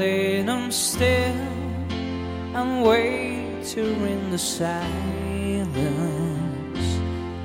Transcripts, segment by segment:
then I'm still and waiting in the silence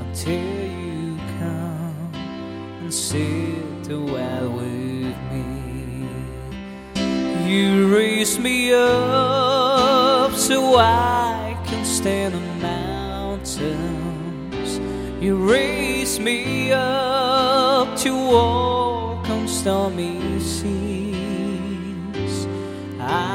until you come and sit a while with me. You raise me up so I can stand the mountains. You raise me up to walk on stormy seas.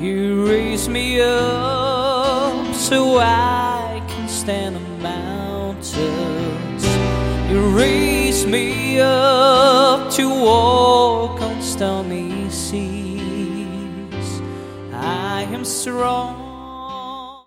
You raise me up so I can stand on mountains. You raise me up to walk on stormy seas. I am strong